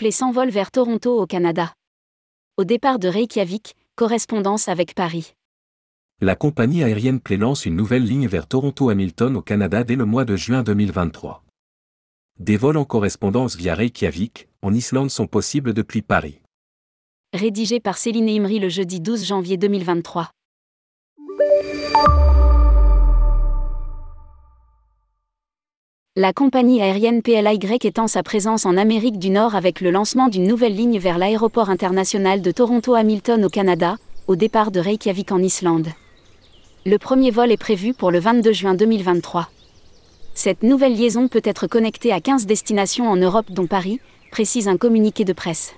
Play s'envole vers Toronto au Canada. Au départ de Reykjavik, correspondance avec Paris. La compagnie aérienne Play lance une nouvelle ligne vers Toronto-Hamilton au Canada dès le mois de juin 2023. Des vols en correspondance via Reykjavik, en Islande sont possibles depuis Paris. Rédigé par Céline Imri le jeudi 12 janvier 2023. La compagnie aérienne PLY étend sa présence en Amérique du Nord avec le lancement d'une nouvelle ligne vers l'aéroport international de Toronto-Hamilton au Canada, au départ de Reykjavik en Islande. Le premier vol est prévu pour le 22 juin 2023. Cette nouvelle liaison peut être connectée à 15 destinations en Europe dont Paris, précise un communiqué de presse.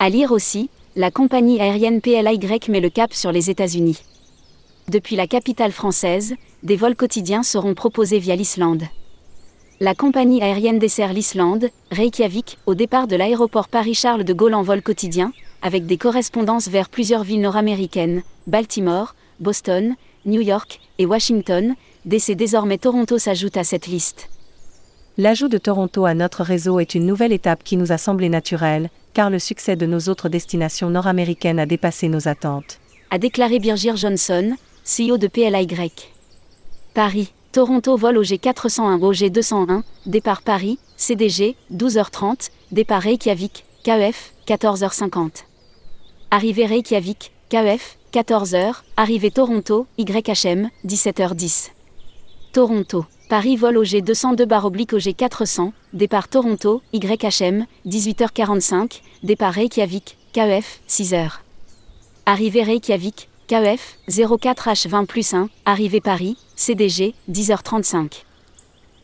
À lire aussi, la compagnie aérienne PLY met le cap sur les États-Unis. Depuis la capitale française, des vols quotidiens seront proposés via l'Islande. La compagnie aérienne dessert l'Islande, Reykjavik, au départ de l'aéroport Paris-Charles de Gaulle en vol quotidien, avec des correspondances vers plusieurs villes nord-américaines, Baltimore, Boston, New York et Washington, DC désormais Toronto s'ajoute à cette liste. L'ajout de Toronto à notre réseau est une nouvelle étape qui nous a semblé naturelle, car le succès de nos autres destinations nord-américaines a dépassé nos attentes. A déclaré Birgir Johnson, CEO de PLY. Paris. Toronto vol au G401 au G201, départ Paris, CDG, 12h30, départ Reykjavik, KEF, 14h50. Arrivée Reykjavik, KEF, 14h, arrivée Toronto, YHM, 17h10. Toronto. Paris vol au G202 bar oblique au G400, départ Toronto, YHM, 18h45, départ Reykjavik, KEF, 6h. Arrivée Reykjavik, KEF, 04H20 plus 1, arrivée Paris, CDG, 10h35.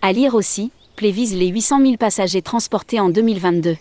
À lire aussi, Plévise les 800 000 passagers transportés en 2022.